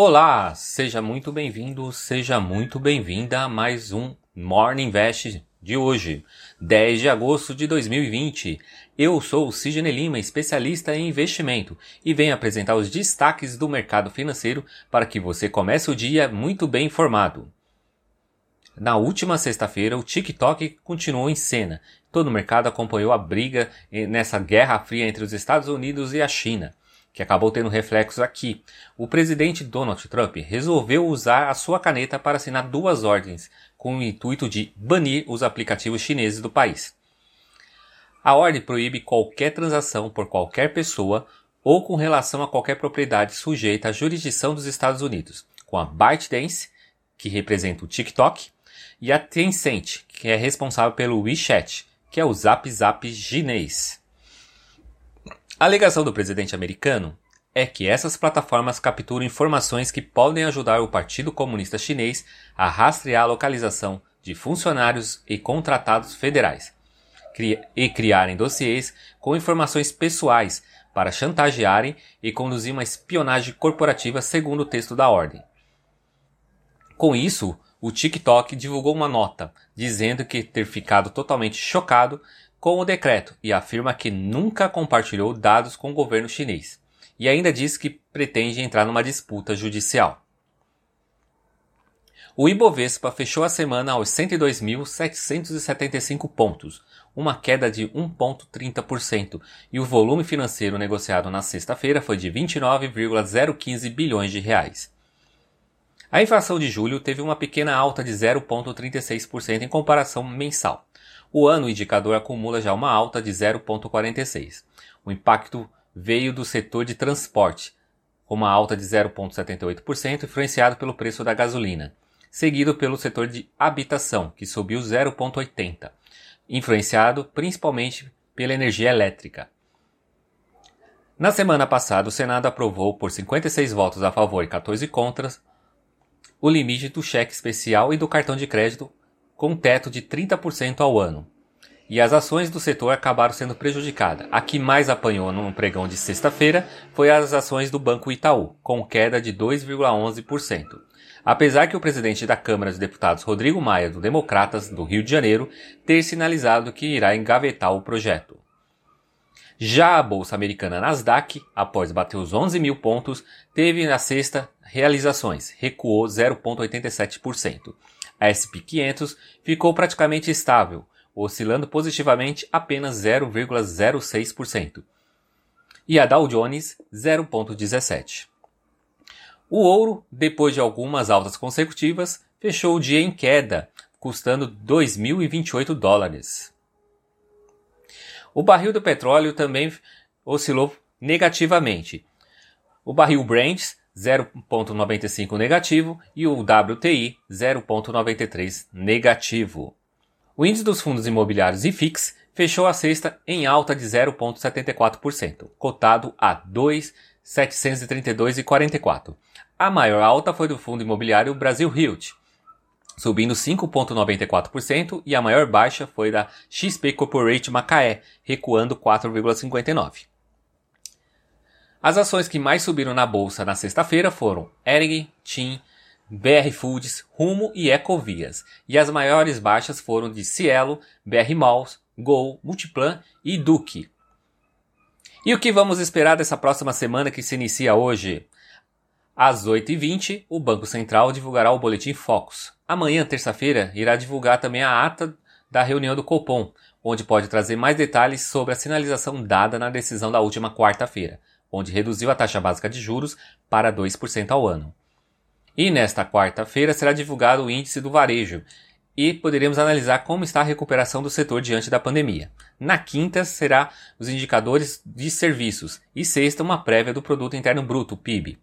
Olá, seja muito bem-vindo, seja muito bem-vinda a mais um Morning Invest de hoje, 10 de agosto de 2020. Eu sou o Sidney Lima, especialista em investimento, e venho apresentar os destaques do mercado financeiro para que você comece o dia muito bem informado. Na última sexta-feira, o TikTok continuou em cena. Todo o mercado acompanhou a briga nessa guerra fria entre os Estados Unidos e a China que acabou tendo reflexos aqui. O presidente Donald Trump resolveu usar a sua caneta para assinar duas ordens, com o intuito de banir os aplicativos chineses do país. A ordem proíbe qualquer transação por qualquer pessoa ou com relação a qualquer propriedade sujeita à jurisdição dos Estados Unidos, com a ByteDance, que representa o TikTok, e a Tencent, que é responsável pelo WeChat, que é o Zap Zap chinês. A alegação do presidente americano é que essas plataformas capturam informações que podem ajudar o Partido Comunista Chinês a rastrear a localização de funcionários e contratados federais e criarem dossiês com informações pessoais para chantagearem e conduzir uma espionagem corporativa segundo o texto da ordem. Com isso, o TikTok divulgou uma nota dizendo que ter ficado totalmente chocado com o decreto e afirma que nunca compartilhou dados com o governo chinês. E ainda diz que pretende entrar numa disputa judicial. O Ibovespa fechou a semana aos 102.775 pontos, uma queda de 1,30%, e o volume financeiro negociado na sexta-feira foi de 29,015 bilhões de reais. A inflação de julho teve uma pequena alta de 0,36% em comparação mensal. O ano o indicador acumula já uma alta de 0,46. O impacto veio do setor de transporte, com uma alta de 0,78%, influenciado pelo preço da gasolina, seguido pelo setor de habitação, que subiu 0,80%, influenciado principalmente pela energia elétrica. Na semana passada, o Senado aprovou, por 56 votos a favor e 14 contras, o limite do cheque especial e do cartão de crédito com teto de 30% ao ano. E as ações do setor acabaram sendo prejudicadas. A que mais apanhou no pregão de sexta-feira foi as ações do Banco Itaú, com queda de 2,11%. Apesar que o presidente da Câmara dos Deputados, Rodrigo Maia, do Democratas do Rio de Janeiro, ter sinalizado que irá engavetar o projeto. Já a bolsa americana Nasdaq, após bater os 11 mil pontos, teve na sexta realizações, recuou 0,87%. A SP500 ficou praticamente estável, oscilando positivamente apenas 0,06%. E a Dow Jones 0,17%. O ouro, depois de algumas altas consecutivas, fechou o dia em queda, custando 2.028 dólares. O barril do petróleo também oscilou negativamente. O barril Brent 0,95 negativo e o WTI 0,93 negativo. O índice dos fundos imobiliários IFIX fechou a sexta em alta de 0,74%, cotado a 2,732,44. A maior alta foi do fundo imobiliário Brasil Hilt, subindo 5,94%, e a maior baixa foi da XP Corporate Macaé, recuando 4,59%. As ações que mais subiram na bolsa na sexta-feira foram Ering, TIM, BR Foods, Rumo e Ecovias. E as maiores baixas foram de Cielo, BR Malls, Gol, Multiplan e Duque. E o que vamos esperar dessa próxima semana que se inicia hoje? Às 8h20, o Banco Central divulgará o Boletim Focus. Amanhã, terça-feira, irá divulgar também a ata da reunião do Copom, onde pode trazer mais detalhes sobre a sinalização dada na decisão da última quarta-feira onde reduziu a taxa básica de juros para 2% ao ano. E nesta quarta-feira será divulgado o índice do varejo e poderemos analisar como está a recuperação do setor diante da pandemia. Na quinta será os indicadores de serviços e sexta uma prévia do produto interno bruto, PIB.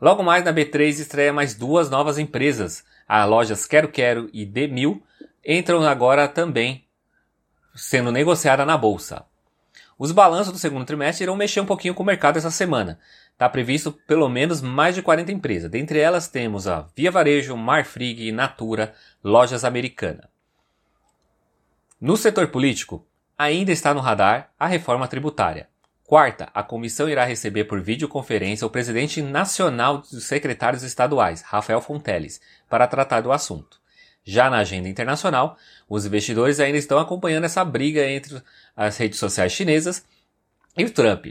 Logo mais na B3 estreia mais duas novas empresas. As lojas Quero Quero e D1000 entram agora também sendo negociada na bolsa. Os balanços do segundo trimestre irão mexer um pouquinho com o mercado essa semana. Está previsto pelo menos mais de 40 empresas. Dentre elas temos a Via Varejo, Marfrig, Natura, Lojas Americana. No setor político, ainda está no radar a reforma tributária. Quarta, a comissão irá receber por videoconferência o presidente nacional dos secretários estaduais, Rafael Fonteles, para tratar do assunto. Já na agenda internacional, os investidores ainda estão acompanhando essa briga entre as redes sociais chinesas e o Trump.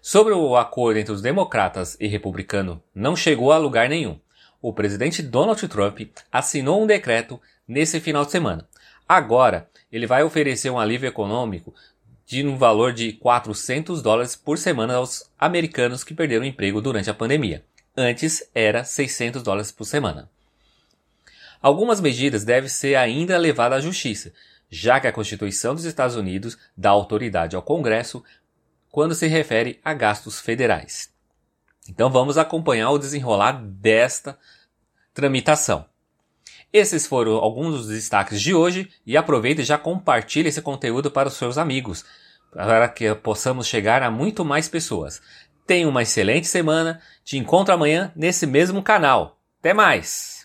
Sobre o acordo entre os democratas e republicanos, não chegou a lugar nenhum. O presidente Donald Trump assinou um decreto nesse final de semana. Agora, ele vai oferecer um alívio econômico de um valor de 400 dólares por semana aos americanos que perderam o emprego durante a pandemia. Antes era 600 dólares por semana. Algumas medidas devem ser ainda levadas à justiça, já que a Constituição dos Estados Unidos dá autoridade ao Congresso quando se refere a gastos federais. Então vamos acompanhar o desenrolar desta tramitação. Esses foram alguns dos destaques de hoje e aproveite e já compartilhe esse conteúdo para os seus amigos, para que possamos chegar a muito mais pessoas. Tenha uma excelente semana, te encontro amanhã nesse mesmo canal. Até mais!